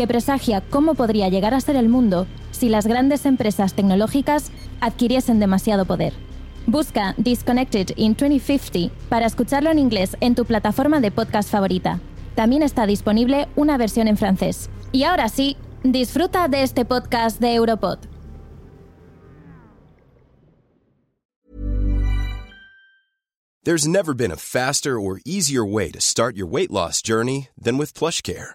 que presagia cómo podría llegar a ser el mundo si las grandes empresas tecnológicas adquiriesen demasiado poder. Busca Disconnected in 2050 para escucharlo en inglés en tu plataforma de podcast favorita. También está disponible una versión en francés. Y ahora sí, disfruta de este podcast de Europod. There's never been a faster or easier way to start your weight loss journey than with PlushCare.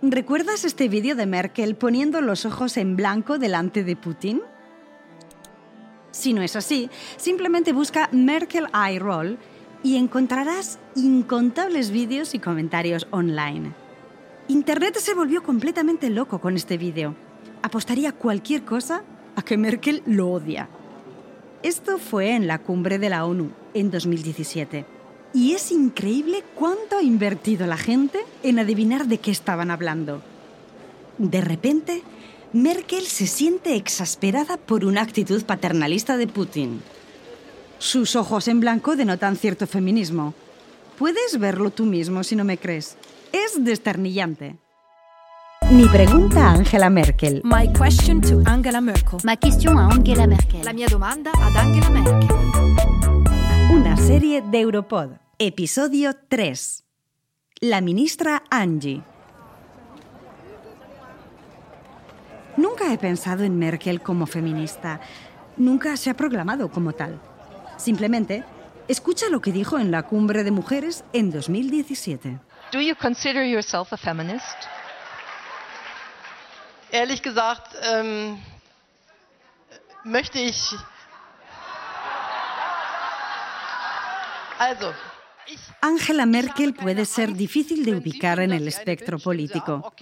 ¿Recuerdas este vídeo de Merkel poniendo los ojos en blanco delante de Putin? Si no es así, simplemente busca Merkel Eye Roll y encontrarás incontables vídeos y comentarios online. Internet se volvió completamente loco con este vídeo. Apostaría cualquier cosa a que Merkel lo odia. Esto fue en la cumbre de la ONU en 2017. Y es increíble cuánto ha invertido la gente en adivinar de qué estaban hablando. De repente, Merkel se siente exasperada por una actitud paternalista de Putin. Sus ojos en blanco denotan cierto feminismo. Puedes verlo tú mismo si no me crees. Es desternillante. Mi pregunta a Angela Merkel. My question to Angela Merkel. Ma question a Angela Merkel. La mia domanda ad Angela Merkel. Una serie de Europod. Episodio 3. La ministra Angie. Nunca he pensado en Merkel como feminista. Nunca se ha proclamado como tal. Simplemente, escucha lo que dijo en la cumbre de mujeres en 2017. Do you consider yourself a feminist? Ehrlich gesagt, ähm, möchte ich. Angela Merkel puede ser difícil de ubicar en el espectro político.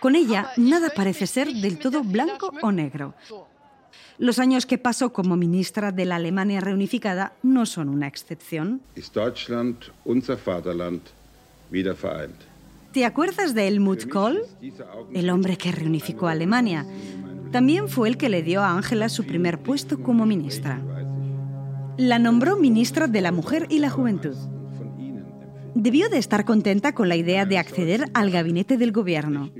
Con ella, nada parece ser del todo blanco o negro. Los años que pasó como ministra de la Alemania reunificada no son una excepción. ¿Te acuerdas de Helmut Kohl? El hombre que reunificó a Alemania. También fue el que le dio a Angela su primer puesto como ministra. La nombró ministra de la Mujer y la Juventud. Debió de estar contenta con la idea de acceder al gabinete del gobierno.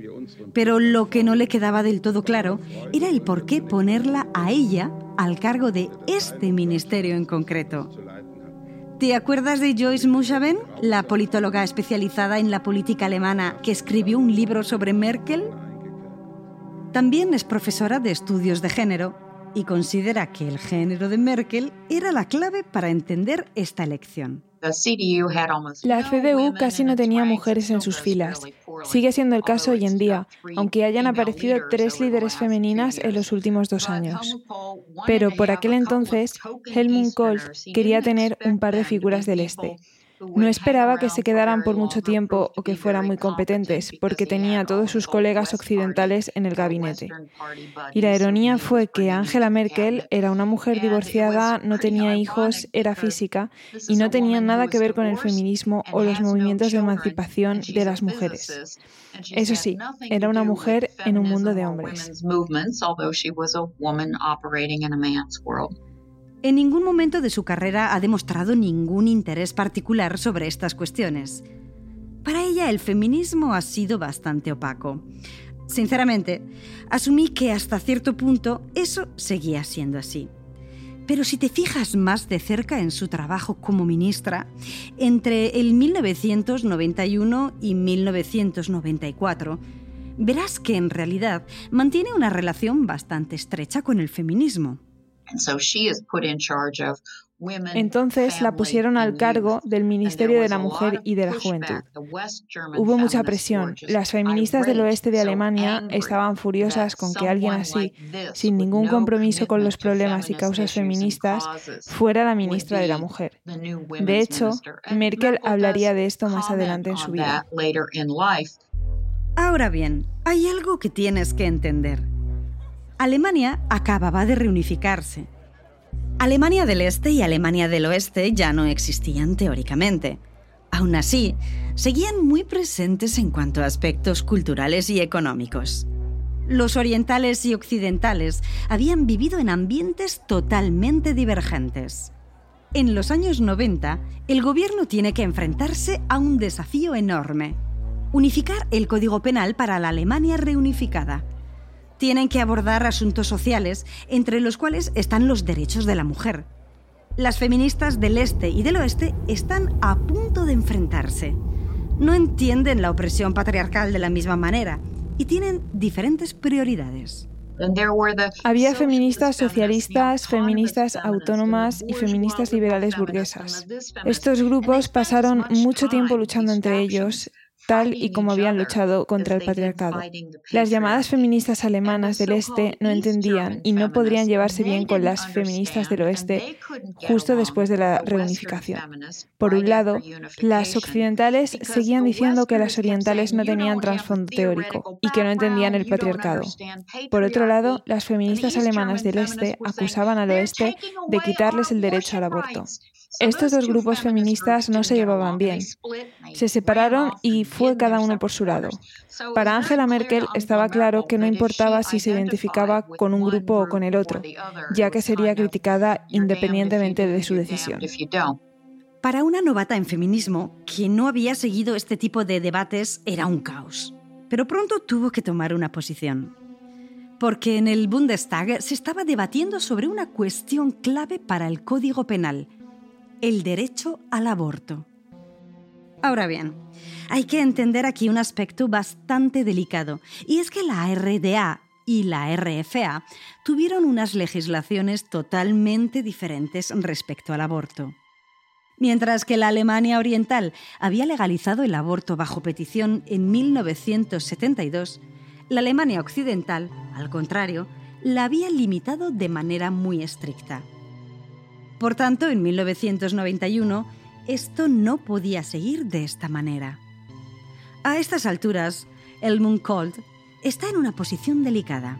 Pero lo que no le quedaba del todo claro era el por qué ponerla a ella al cargo de este ministerio en concreto. ¿Te acuerdas de Joyce Mushaven, la politóloga especializada en la política alemana que escribió un libro sobre Merkel? También es profesora de estudios de género y considera que el género de Merkel era la clave para entender esta elección. La CDU casi no tenía mujeres en sus filas. Sigue siendo el caso hoy en día, aunque hayan aparecido tres líderes femeninas en los últimos dos años. Pero por aquel entonces, Helmut Kohl quería tener un par de figuras del Este. No esperaba que se quedaran por mucho tiempo o que fueran muy competentes, porque tenía a todos sus colegas occidentales en el gabinete. Y la ironía fue que Angela Merkel era una mujer divorciada, no tenía hijos, era física y no tenía nada que ver con el feminismo o los movimientos de emancipación de las mujeres. Eso sí, era una mujer en un mundo de hombres. En ningún momento de su carrera ha demostrado ningún interés particular sobre estas cuestiones. Para ella el feminismo ha sido bastante opaco. Sinceramente, asumí que hasta cierto punto eso seguía siendo así. Pero si te fijas más de cerca en su trabajo como ministra, entre el 1991 y 1994, verás que en realidad mantiene una relación bastante estrecha con el feminismo. Entonces la pusieron al cargo del Ministerio de la Mujer y de la Juventud. Hubo mucha presión. Las feministas del oeste de Alemania estaban furiosas con que alguien así, sin ningún compromiso con los problemas y causas feministas, fuera la ministra de la Mujer. De hecho, Merkel hablaría de esto más adelante en su vida. Ahora bien, hay algo que tienes que entender. Alemania acababa de reunificarse Alemania del Este y Alemania del Oeste ya no existían teóricamente. Aún así, seguían muy presentes en cuanto a aspectos culturales y económicos. Los orientales y occidentales habían vivido en ambientes totalmente divergentes. En los años 90, el gobierno tiene que enfrentarse a un desafío enorme. Unificar el Código Penal para la Alemania reunificada tienen que abordar asuntos sociales, entre los cuales están los derechos de la mujer. Las feministas del este y del oeste están a punto de enfrentarse. No entienden la opresión patriarcal de la misma manera y tienen diferentes prioridades. Había feministas socialistas, feministas autónomas y feministas liberales burguesas. Estos grupos pasaron mucho tiempo luchando entre ellos tal y como habían luchado contra el patriarcado. Las llamadas feministas alemanas del este no entendían y no podrían llevarse bien con las feministas del oeste justo después de la reunificación. Por un lado, las occidentales seguían diciendo que las orientales no tenían trasfondo teórico y que no entendían el patriarcado. Por otro lado, las feministas alemanas del este acusaban al oeste de quitarles el derecho al aborto. Estos dos grupos feministas no se llevaban bien. Se separaron y fue cada uno por su lado. Para Angela Merkel estaba claro que no importaba si se identificaba con un grupo o con el otro, ya que sería criticada independientemente de su decisión. Para una novata en feminismo, que no había seguido este tipo de debates, era un caos. Pero pronto tuvo que tomar una posición. Porque en el Bundestag se estaba debatiendo sobre una cuestión clave para el Código Penal, el derecho al aborto. Ahora bien, hay que entender aquí un aspecto bastante delicado, y es que la RDA y la RFA tuvieron unas legislaciones totalmente diferentes respecto al aborto. Mientras que la Alemania Oriental había legalizado el aborto bajo petición en 1972, la Alemania Occidental, al contrario, la había limitado de manera muy estricta. Por tanto, en 1991, esto no podía seguir de esta manera. A estas alturas, Helmut Kohl está en una posición delicada.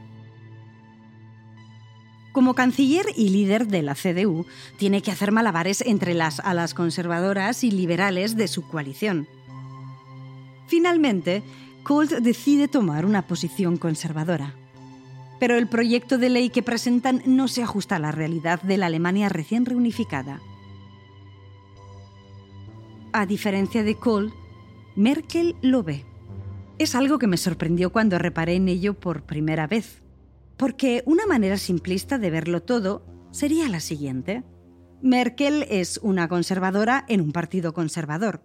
Como canciller y líder de la CDU, tiene que hacer malabares entre las alas conservadoras y liberales de su coalición. Finalmente, Kohl decide tomar una posición conservadora pero el proyecto de ley que presentan no se ajusta a la realidad de la Alemania recién reunificada. A diferencia de Kohl, Merkel lo ve. Es algo que me sorprendió cuando reparé en ello por primera vez, porque una manera simplista de verlo todo sería la siguiente. Merkel es una conservadora en un partido conservador.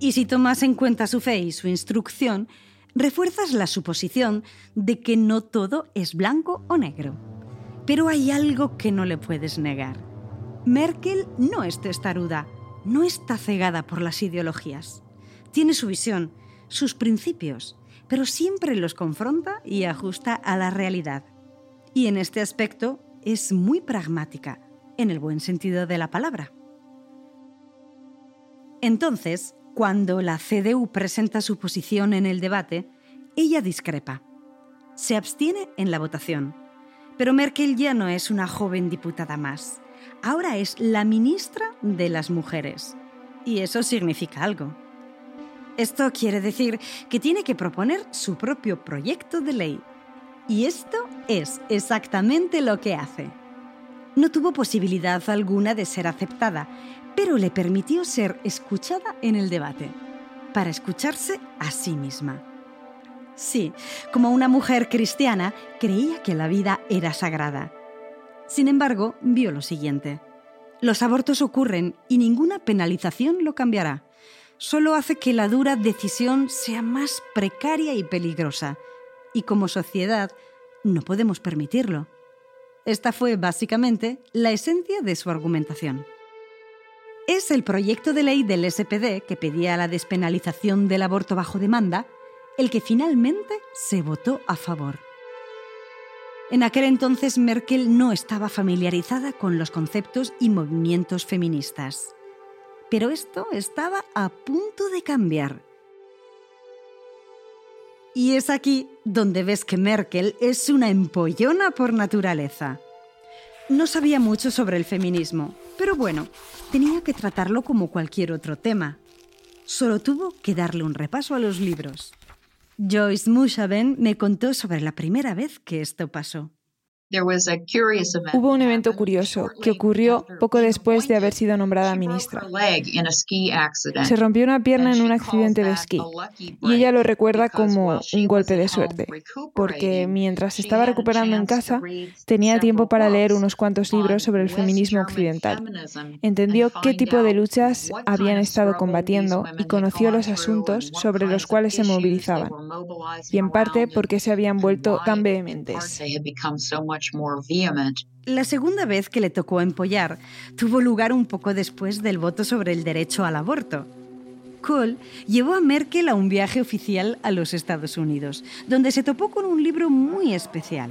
Y si tomas en cuenta su fe y su instrucción, refuerzas la suposición de que no todo es blanco o negro. Pero hay algo que no le puedes negar. Merkel no es testaruda, no está cegada por las ideologías. Tiene su visión, sus principios, pero siempre los confronta y ajusta a la realidad. Y en este aspecto es muy pragmática, en el buen sentido de la palabra. Entonces, cuando la CDU presenta su posición en el debate, ella discrepa. Se abstiene en la votación. Pero Merkel ya no es una joven diputada más. Ahora es la ministra de las mujeres. Y eso significa algo. Esto quiere decir que tiene que proponer su propio proyecto de ley. Y esto es exactamente lo que hace. No tuvo posibilidad alguna de ser aceptada, pero le permitió ser escuchada en el debate, para escucharse a sí misma. Sí, como una mujer cristiana, creía que la vida era sagrada. Sin embargo, vio lo siguiente. Los abortos ocurren y ninguna penalización lo cambiará. solo hace que la dura decisión sea más precaria y peligrosa, y como sociedad no podemos permitirlo. Esta fue básicamente la esencia de su argumentación. Es el proyecto de ley del SPD que pedía la despenalización del aborto bajo demanda el que finalmente se votó a favor. En aquel entonces Merkel no estaba familiarizada con los conceptos y movimientos feministas. Pero esto estaba a punto de cambiar. Y es aquí donde ves que Merkel es una empollona por naturaleza. No sabía mucho sobre el feminismo, pero bueno, tenía que tratarlo como cualquier otro tema. Solo tuvo que darle un repaso a los libros. Joyce Mushaben me contó sobre la primera vez que esto pasó. Hubo un evento curioso que ocurrió poco después de haber sido nombrada ministra. Se rompió una pierna en un accidente de esquí y ella lo recuerda como un golpe de suerte, porque mientras estaba recuperando en casa tenía tiempo para leer unos cuantos libros sobre el feminismo occidental. Entendió qué tipo de luchas habían estado combatiendo y conoció los asuntos sobre los cuales se movilizaban, y en parte por qué se habían vuelto tan vehementes. La segunda vez que le tocó empollar tuvo lugar un poco después del voto sobre el derecho al aborto. Kohl llevó a Merkel a un viaje oficial a los Estados Unidos, donde se topó con un libro muy especial.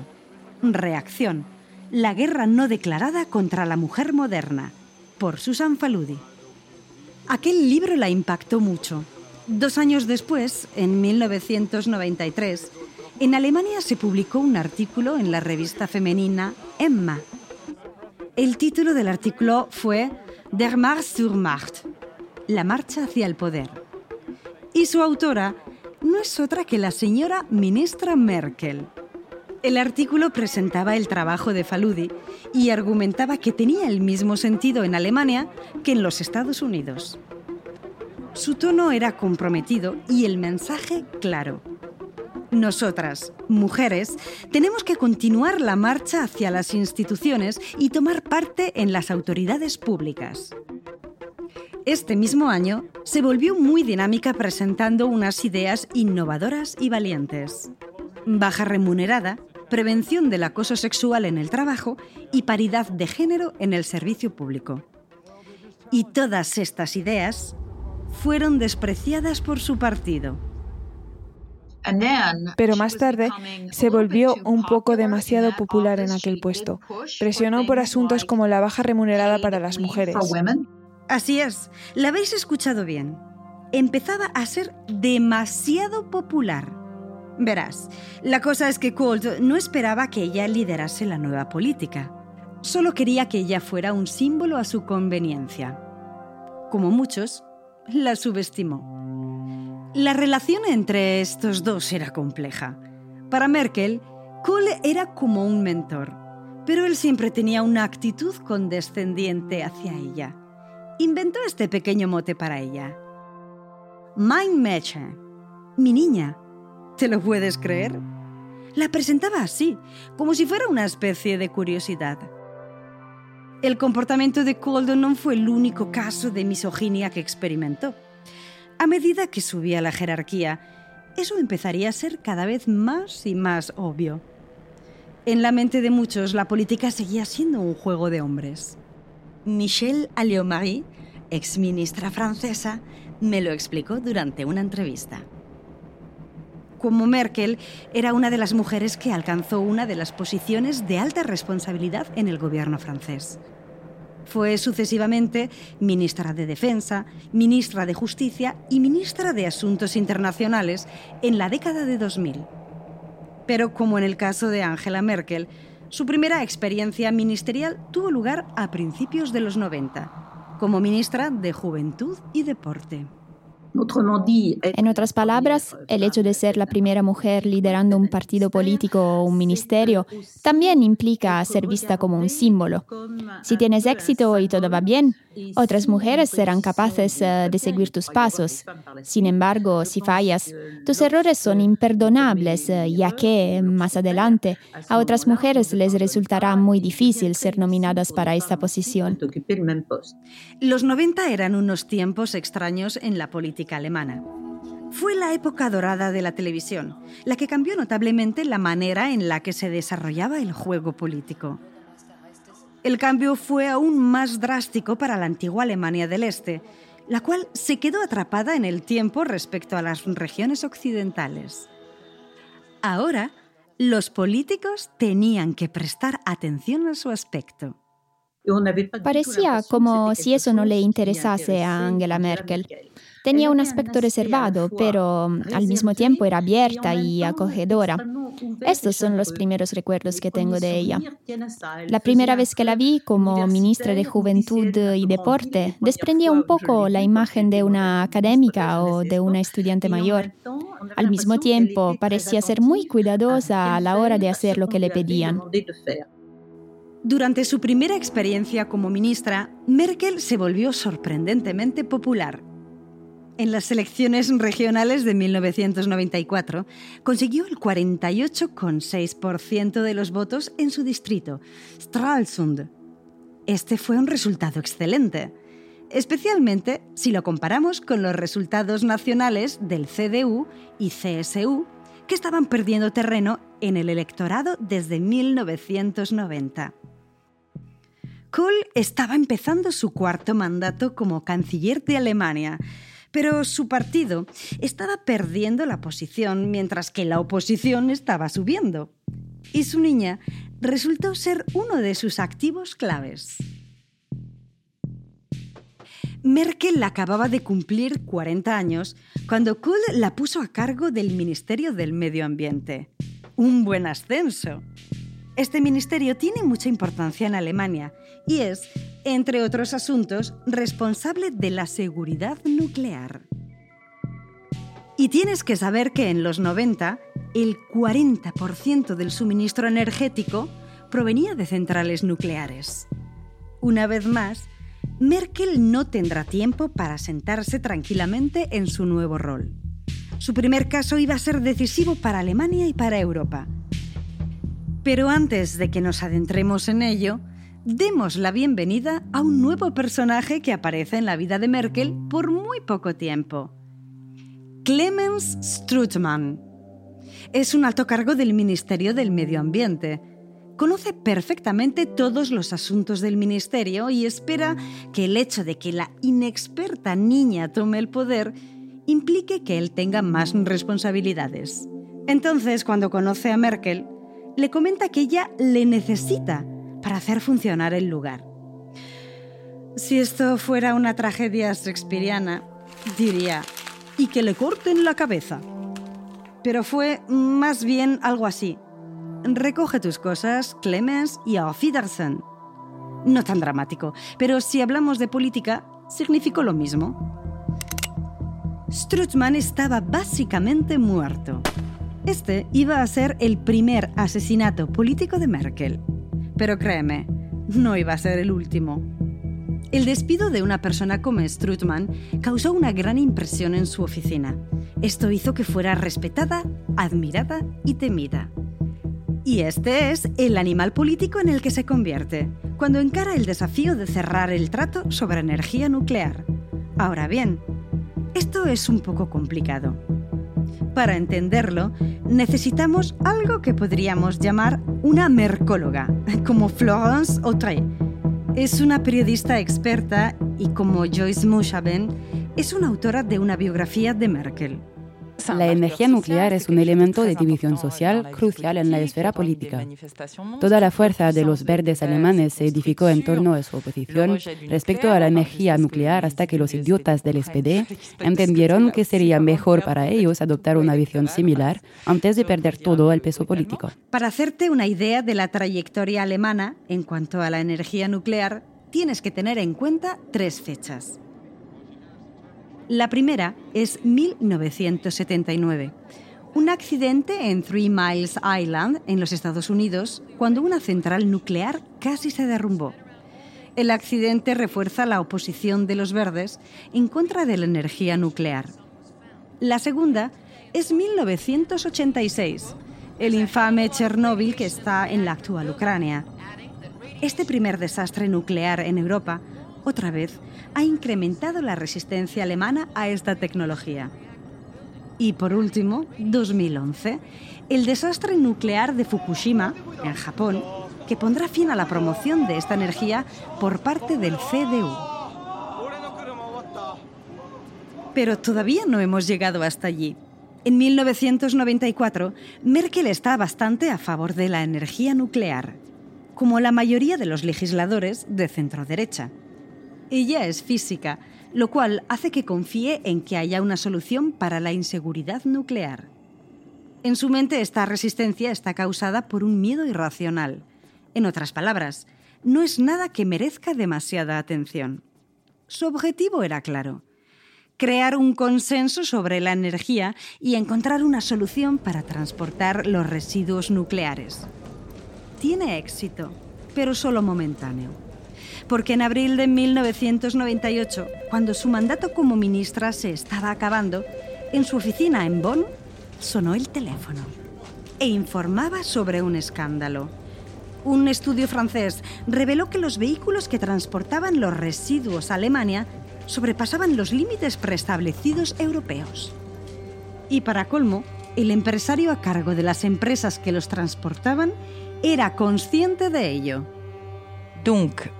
Reacción. La guerra no declarada contra la mujer moderna, por Susan Faludi. Aquel libro la impactó mucho. Dos años después, en 1993, en Alemania se publicó un artículo en la revista femenina Emma. El título del artículo fue Der Marsch zur Macht, la marcha hacia el poder. Y su autora no es otra que la señora ministra Merkel. El artículo presentaba el trabajo de Faludi y argumentaba que tenía el mismo sentido en Alemania que en los Estados Unidos. Su tono era comprometido y el mensaje claro. Nosotras, mujeres, tenemos que continuar la marcha hacia las instituciones y tomar parte en las autoridades públicas. Este mismo año se volvió muy dinámica presentando unas ideas innovadoras y valientes. Baja remunerada, prevención del acoso sexual en el trabajo y paridad de género en el servicio público. Y todas estas ideas fueron despreciadas por su partido. Pero más tarde se volvió un poco demasiado popular en aquel puesto. Presionó por asuntos como la baja remunerada para las mujeres. Así es, la habéis escuchado bien. Empezaba a ser demasiado popular. Verás, la cosa es que Colt no esperaba que ella liderase la nueva política. Solo quería que ella fuera un símbolo a su conveniencia. Como muchos, la subestimó. La relación entre estos dos era compleja. Para Merkel, Kohl era como un mentor, pero él siempre tenía una actitud condescendiente hacia ella. Inventó este pequeño mote para ella. Mein Mädchen, mi niña. ¿Te lo puedes creer? La presentaba así, como si fuera una especie de curiosidad. El comportamiento de Kohl no fue el único caso de misoginia que experimentó. A medida que subía la jerarquía, eso empezaría a ser cada vez más y más obvio. En la mente de muchos, la política seguía siendo un juego de hombres. Michelle Alliot-Marie, exministra francesa, me lo explicó durante una entrevista. Como Merkel, era una de las mujeres que alcanzó una de las posiciones de alta responsabilidad en el gobierno francés. Fue sucesivamente ministra de Defensa, ministra de Justicia y ministra de Asuntos Internacionales en la década de 2000. Pero como en el caso de Angela Merkel, su primera experiencia ministerial tuvo lugar a principios de los 90, como ministra de Juventud y Deporte. En otras palabras, el hecho de ser la primera mujer liderando un partido político o un ministerio también implica ser vista como un símbolo. Si tienes éxito y todo va bien, otras mujeres serán capaces eh, de seguir tus pasos. Sin embargo, si fallas, tus errores son imperdonables, eh, ya que, más adelante, a otras mujeres les resultará muy difícil ser nominadas para esta posición. Los 90 eran unos tiempos extraños en la política alemana. Fue la época dorada de la televisión, la que cambió notablemente la manera en la que se desarrollaba el juego político. El cambio fue aún más drástico para la antigua Alemania del Este, la cual se quedó atrapada en el tiempo respecto a las regiones occidentales. Ahora, los políticos tenían que prestar atención a su aspecto. Parecía como si eso no le interesase a Angela Merkel. Tenía un aspecto reservado, pero al mismo tiempo era abierta y acogedora. Estos son los primeros recuerdos que tengo de ella. La primera vez que la vi como ministra de Juventud y Deporte, desprendía un poco la imagen de una académica o de una estudiante mayor. Al mismo tiempo, parecía ser muy cuidadosa a la hora de hacer lo que le pedían. Durante su primera experiencia como ministra, Merkel se volvió sorprendentemente popular en las elecciones regionales de 1994, consiguió el 48,6% de los votos en su distrito, Stralsund. Este fue un resultado excelente, especialmente si lo comparamos con los resultados nacionales del CDU y CSU, que estaban perdiendo terreno en el electorado desde 1990. Kohl estaba empezando su cuarto mandato como canciller de Alemania pero su partido estaba perdiendo la posición mientras que la oposición estaba subiendo. Y su niña resultó ser uno de sus activos claves. Merkel acababa de cumplir 40 años cuando Kohl la puso a cargo del Ministerio del Medio Ambiente. Un buen ascenso. Este ministerio tiene mucha importancia en Alemania y es entre otros asuntos, responsable de la seguridad nuclear. Y tienes que saber que en los 90, el 40% del suministro energético provenía de centrales nucleares. Una vez más, Merkel no tendrá tiempo para sentarse tranquilamente en su nuevo rol. Su primer caso iba a ser decisivo para Alemania y para Europa. Pero antes de que nos adentremos en ello, demos la bienvenida a un nuevo personaje que aparece en la vida de Merkel por muy poco tiempo. Clemens Strutmann. Es un alto cargo del Ministerio del Medio Ambiente. Conoce perfectamente todos los asuntos del ministerio y espera que el hecho de que la inexperta niña tome el poder implique que él tenga más responsabilidades. Entonces, cuando conoce a Merkel, le comenta que ella le necesita para hacer funcionar el lugar. Si esto fuera una tragedia shakespeariana, diría, y que le corten la cabeza. Pero fue más bien algo así. Recoge tus cosas, Clemens, y auf Wiedersehen. No tan dramático, pero si hablamos de política, significó lo mismo. Strutman estaba básicamente muerto. Este iba a ser el primer asesinato político de Merkel. Pero créeme, no iba a ser el último. El despido de una persona como Strutman causó una gran impresión en su oficina. Esto hizo que fuera respetada, admirada y temida. Y este es el animal político en el que se convierte, cuando encara el desafío de cerrar el trato sobre energía nuclear. Ahora bien, esto es un poco complicado. Para entenderlo, necesitamos algo que podríamos llamar una mercóloga, como Florence Autrey. Es una periodista experta y como Joyce Mushaben, es una autora de una biografía de Merkel. La energía nuclear es un elemento de división social crucial en la esfera política. Toda la fuerza de los verdes alemanes se edificó en torno a su oposición respecto a la energía nuclear hasta que los idiotas del SPD entendieron que sería mejor para ellos adoptar una visión similar antes de perder todo el peso político. Para hacerte una idea de la trayectoria alemana en cuanto a la energía nuclear, tienes que tener en cuenta tres fechas. La primera es 1979. Un accidente en Three Miles Island, en los Estados Unidos, cuando una central nuclear casi se derrumbó. El accidente refuerza la oposición de los verdes en contra de la energía nuclear. La segunda es 1986, el infame Chernóbil que está en la actual Ucrania. Este primer desastre nuclear en Europa, otra vez, ha incrementado la resistencia alemana a esta tecnología. Y por último, 2011, el desastre nuclear de Fukushima, en Japón, que pondrá fin a la promoción de esta energía por parte del CDU. Pero todavía no hemos llegado hasta allí. En 1994, Merkel está bastante a favor de la energía nuclear, como la mayoría de los legisladores de centro-derecha. Ella es física, lo cual hace que confíe en que haya una solución para la inseguridad nuclear. En su mente esta resistencia está causada por un miedo irracional. En otras palabras, no es nada que merezca demasiada atención. Su objetivo era claro, crear un consenso sobre la energía y encontrar una solución para transportar los residuos nucleares. Tiene éxito, pero solo momentáneo. Porque en abril de 1998, cuando su mandato como ministra se estaba acabando, en su oficina en Bonn sonó el teléfono e informaba sobre un escándalo. Un estudio francés reveló que los vehículos que transportaban los residuos a Alemania sobrepasaban los límites preestablecidos europeos. Y para colmo, el empresario a cargo de las empresas que los transportaban era consciente de ello.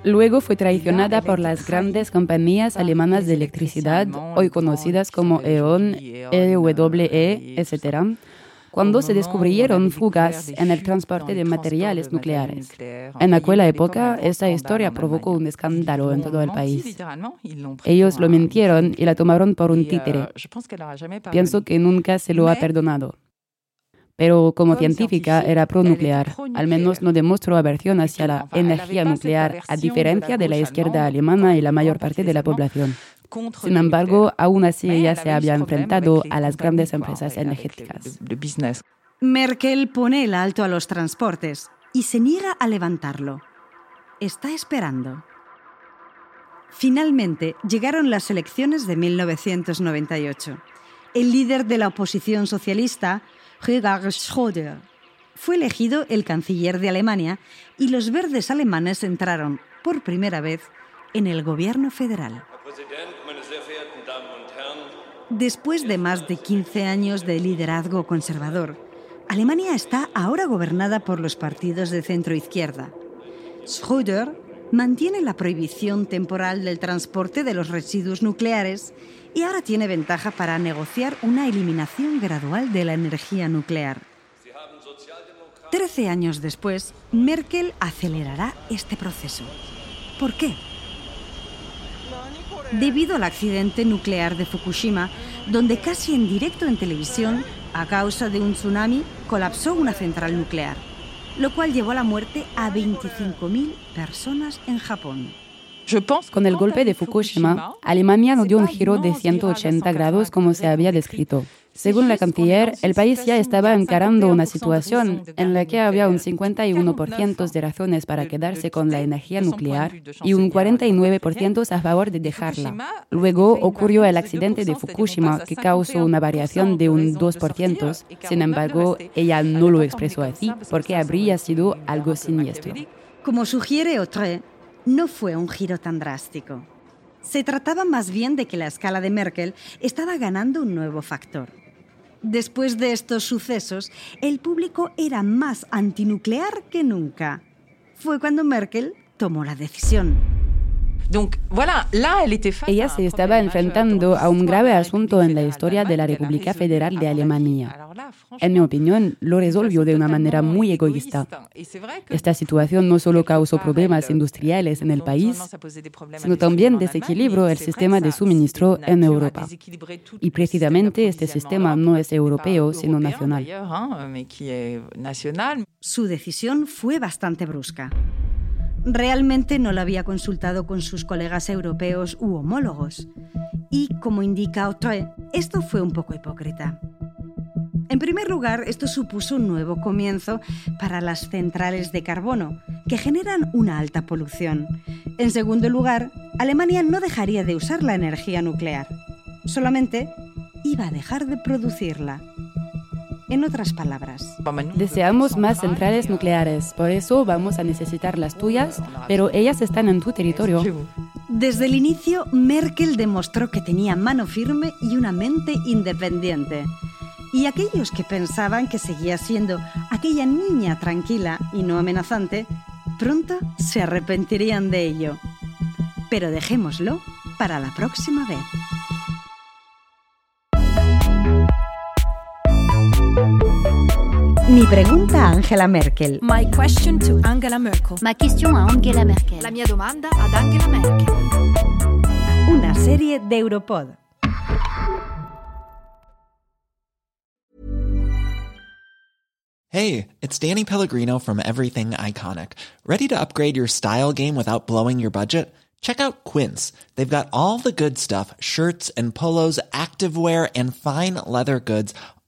Luego fue traicionada por las grandes compañías alemanas de electricidad, hoy conocidas como E.ON, EWE, etc., cuando se descubrieron fugas en el transporte de materiales nucleares. En aquella época, esta historia provocó un escándalo en todo el país. Ellos lo mintieron y la tomaron por un títere. Pienso que nunca se lo ha perdonado pero como científica era pro-nuclear. Al menos no demostró aversión hacia la energía nuclear, a diferencia de la izquierda alemana y la mayor parte de la población. Sin embargo, aún así ella se había enfrentado a las grandes empresas energéticas. Merkel pone el alto a los transportes y se niega a levantarlo. Está esperando. Finalmente llegaron las elecciones de 1998. El líder de la oposición socialista, Gerhard Schröder, fue elegido el canciller de Alemania y los verdes alemanes entraron por primera vez en el gobierno federal. Después de más de 15 años de liderazgo conservador, Alemania está ahora gobernada por los partidos de centro-izquierda. Schröder mantiene la prohibición temporal del transporte de los residuos nucleares y ahora tiene ventaja para negociar una eliminación gradual de la energía nuclear. Trece años después, Merkel acelerará este proceso. ¿Por qué? Debido al accidente nuclear de Fukushima, donde casi en directo en televisión, a causa de un tsunami, colapsó una central nuclear, lo cual llevó a la muerte a 25.000 personas en Japón. Con el golpe de Fukushima, Alemania no dio un giro de 180 grados como se había descrito. Según la canciller, el país ya estaba encarando una situación en la que había un 51% de razones para quedarse con la energía nuclear y un 49% a favor de dejarla. Luego ocurrió el accidente de Fukushima que causó una variación de un 2%. Sin embargo, ella no lo expresó así porque habría sido algo siniestro. Como sugiere Autre, no fue un giro tan drástico. Se trataba más bien de que la escala de Merkel estaba ganando un nuevo factor. Después de estos sucesos, el público era más antinuclear que nunca. Fue cuando Merkel tomó la decisión. Ella se estaba enfrentando a un grave asunto en la historia de la República Federal de Alemania. En mi opinión, lo resolvió de una manera muy egoísta. Esta situación no solo causó problemas industriales en el país, sino también desequilibró el sistema de suministro en Europa. Y precisamente este sistema no es europeo, sino nacional. Su decisión fue bastante brusca realmente no lo había consultado con sus colegas europeos u homólogos. Y, como indica Autre, esto fue un poco hipócrita. En primer lugar, esto supuso un nuevo comienzo para las centrales de carbono, que generan una alta polución. En segundo lugar, Alemania no dejaría de usar la energía nuclear, solamente iba a dejar de producirla. En otras palabras, deseamos más centrales nucleares, por eso vamos a necesitar las tuyas, pero ellas están en tu territorio. Desde el inicio, Merkel demostró que tenía mano firme y una mente independiente. Y aquellos que pensaban que seguía siendo aquella niña tranquila y no amenazante, pronto se arrepentirían de ello. Pero dejémoslo para la próxima vez. Mi pregunta a Angela Merkel. My question to Angela Merkel. Ma question a Angela Merkel. La mia domanda ad Angela Merkel. Una serie de Europod. Hey, it's Danny Pellegrino from Everything Iconic. Ready to upgrade your style game without blowing your budget? Check out Quince. They've got all the good stuff, shirts and polos, activewear and fine leather goods